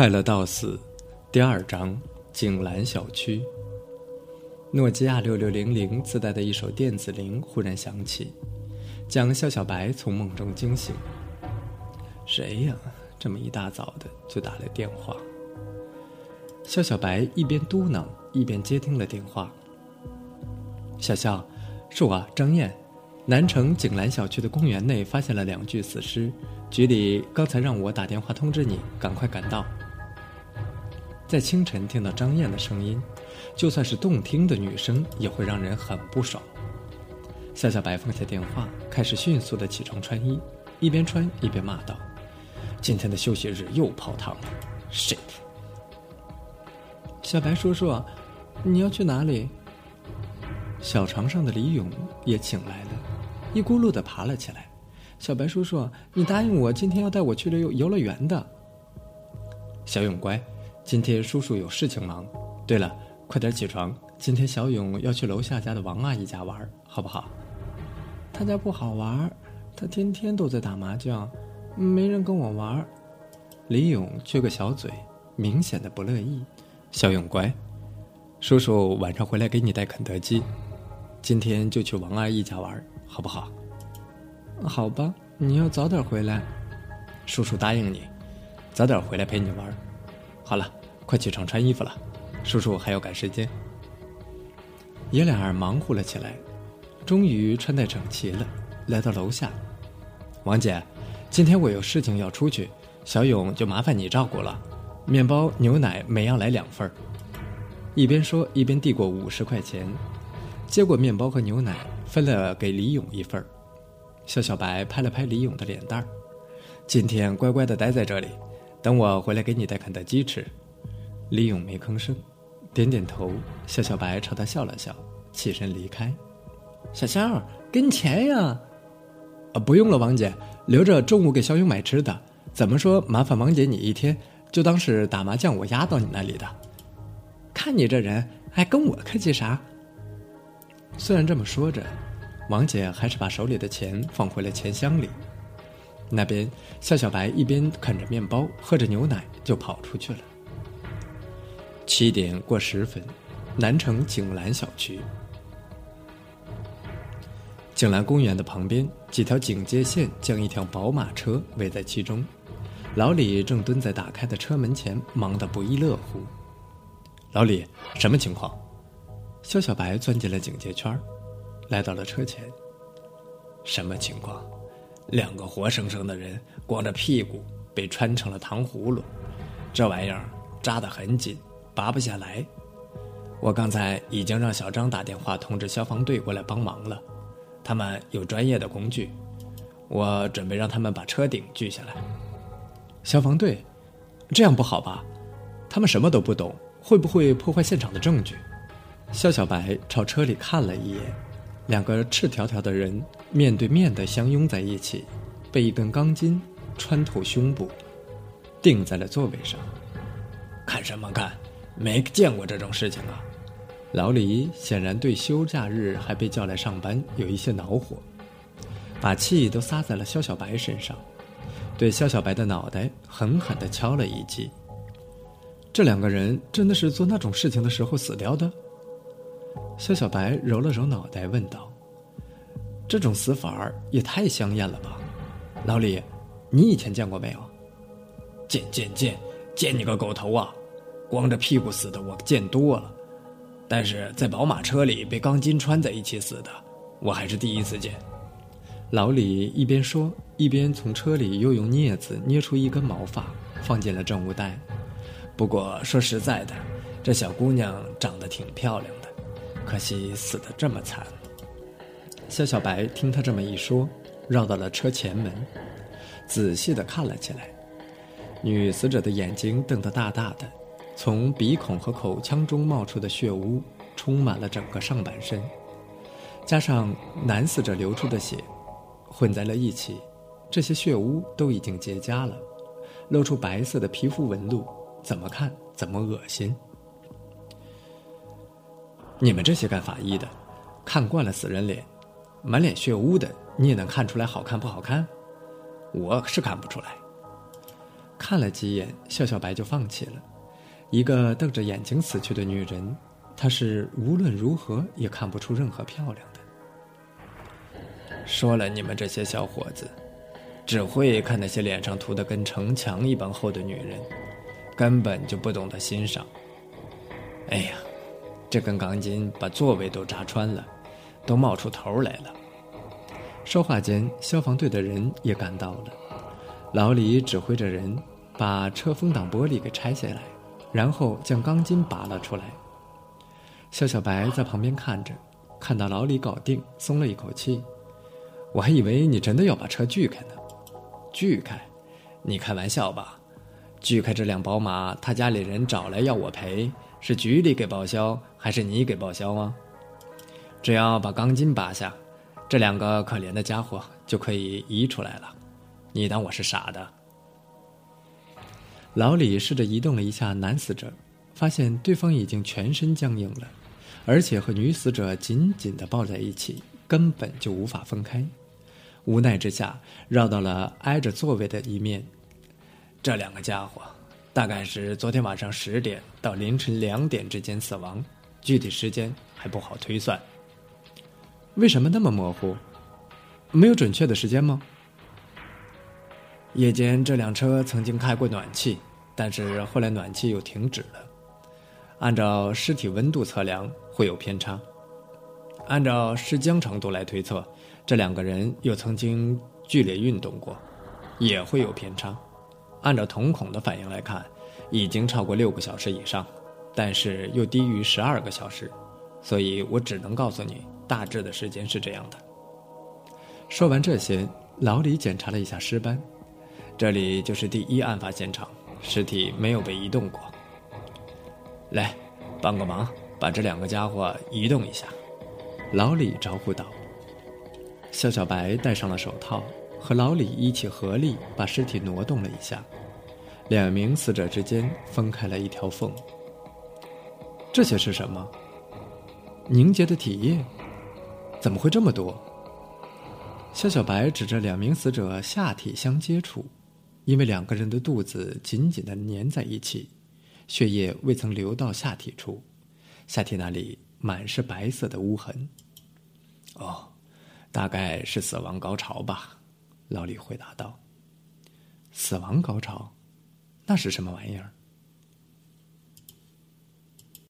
快乐到死，第二章景兰小区。诺基亚六六零零自带的一首电子铃忽然响起，将肖小白从梦中惊醒。谁呀？这么一大早的就打来电话。肖小白一边嘟囔一边接听了电话。小肖，是我张燕。南城景兰小区的公园内发现了两具死尸，局里刚才让我打电话通知你，赶快赶到。在清晨听到张燕的声音，就算是动听的女声，也会让人很不爽。夏小白放下电话，开始迅速的起床穿衣，一边穿一边骂道：“今天的休息日又泡汤了，shit！” 小白叔叔，你要去哪里？小床上的李勇也醒来了，一咕噜的爬了起来。小白叔叔，你答应我今天要带我去游游乐园的。小勇乖。今天叔叔有事情忙。对了，快点起床，今天小勇要去楼下家的王阿姨家玩，好不好？他家不好玩，他天天都在打麻将，没人跟我玩。李勇撅个小嘴，明显的不乐意。小勇乖，叔叔晚上回来给你带肯德基。今天就去王阿姨家玩，好不好？好吧，你要早点回来。叔叔答应你，早点回来陪你玩。好了。快起床穿衣服了，叔叔还要赶时间。爷俩忙活了起来，终于穿戴整齐了，来到楼下。王姐，今天我有事情要出去，小勇就麻烦你照顾了。面包、牛奶每样来两份儿一边说一边递过五十块钱，接过面包和牛奶，分了给李勇一份儿肖小白拍了拍李勇的脸蛋儿，今天乖乖的待在这里，等我回来给你带肯德基吃。李勇没吭声，点点头。肖小白朝他笑了笑，起身离开。小肖，给你钱呀！啊，不用了，王姐，留着中午给小勇买吃的。怎么说，麻烦王姐你一天，就当是打麻将我压到你那里的。看你这人，还跟我客气啥？虽然这么说着，王姐还是把手里的钱放回了钱箱里。那边，肖小白一边啃着面包，喝着牛奶，就跑出去了。七点过十分，南城景兰小区。景兰公园的旁边，几条警戒线将一条宝马车围在其中。老李正蹲在打开的车门前，忙得不亦乐乎。老李，什么情况？肖小白钻进了警戒圈，来到了车前。什么情况？两个活生生的人光着屁股被穿成了糖葫芦，这玩意儿扎得很紧。拔不下来，我刚才已经让小张打电话通知消防队过来帮忙了，他们有专业的工具，我准备让他们把车顶锯下来。消防队，这样不好吧？他们什么都不懂，会不会破坏现场的证据？肖小白朝车里看了一眼，两个赤条条的人面对面的相拥在一起，被一根钢筋穿透胸部，钉在了座位上。看什么看？没见过这种事情啊！老李显然对休假日还被叫来上班有一些恼火，把气都撒在了肖小白身上，对肖小白的脑袋狠狠地敲了一记。这两个人真的是做那种事情的时候死掉的？肖小白揉了揉脑袋问道：“这种死法也太香艳了吧？老李，你以前见过没有？”“见见见，见你个狗头啊！”光着屁股死的我见多了，但是在宝马车里被钢筋穿在一起死的，我还是第一次见。老李一边说，一边从车里又用镊子捏出一根毛发，放进了证物袋。不过说实在的，这小姑娘长得挺漂亮的，可惜死的这么惨。肖小白听他这么一说，绕到了车前门，仔细的看了起来。女死者的眼睛瞪得大大的。从鼻孔和口腔中冒出的血污充满了整个上半身，加上男死者流出的血混在了一起，这些血污都已经结痂了，露出白色的皮肤纹路，怎么看怎么恶心。你们这些干法医的，看惯了死人脸，满脸血污的，你也能看出来好看不好看？我是看不出来。看了几眼，笑笑白就放弃了。一个瞪着眼睛死去的女人，她是无论如何也看不出任何漂亮的。说了，你们这些小伙子，只会看那些脸上涂的跟城墙一般厚的女人，根本就不懂得欣赏。哎呀，这根钢筋把座位都扎穿了，都冒出头来了。说话间，消防队的人也赶到了。老李指挥着人把车风挡玻璃给拆下来，然后将钢筋拔了出来。肖小白在旁边看着，看到老李搞定，松了一口气。我还以为你真的要把车锯开呢。锯开？你开玩笑吧？锯开这辆宝马，他家里人找来要我赔，是局里给报销，还是你给报销啊？只要把钢筋拔下。这两个可怜的家伙就可以移出来了，你当我是傻的？老李试着移动了一下男死者，发现对方已经全身僵硬了，而且和女死者紧紧的抱在一起，根本就无法分开。无奈之下，绕到了挨着座位的一面。这两个家伙大概是昨天晚上十点到凌晨两点之间死亡，具体时间还不好推算。为什么那么模糊？没有准确的时间吗？夜间这辆车曾经开过暖气，但是后来暖气又停止了。按照尸体温度测量会有偏差，按照尸僵程度来推测，这两个人又曾经剧烈运动过，也会有偏差。按照瞳孔的反应来看，已经超过六个小时以上，但是又低于十二个小时，所以我只能告诉你。大致的时间是这样的。说完这些，老李检查了一下尸斑，这里就是第一案发现场，尸体没有被移动过。来，帮个忙，把这两个家伙移动一下。老李招呼道。肖小白戴上了手套，和老李一起合力把尸体挪动了一下，两名死者之间分开了一条缝。这些是什么？凝结的体液。怎么会这么多？肖小白指着两名死者下体相接触，因为两个人的肚子紧紧的粘在一起，血液未曾流到下体处，下体那里满是白色的污痕。哦，大概是死亡高潮吧，老李回答道。死亡高潮，那是什么玩意儿？